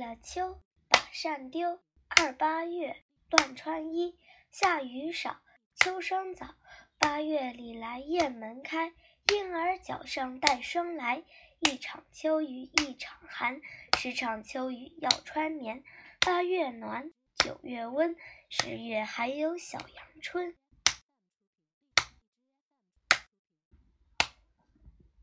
了秋，把扇丢。二八月，乱穿衣，下雨少，秋霜早。八月里来雁门开，婴儿脚上带霜来。一场秋雨一场寒，十场秋雨要穿棉。八月暖，九月温，十月还有小阳春。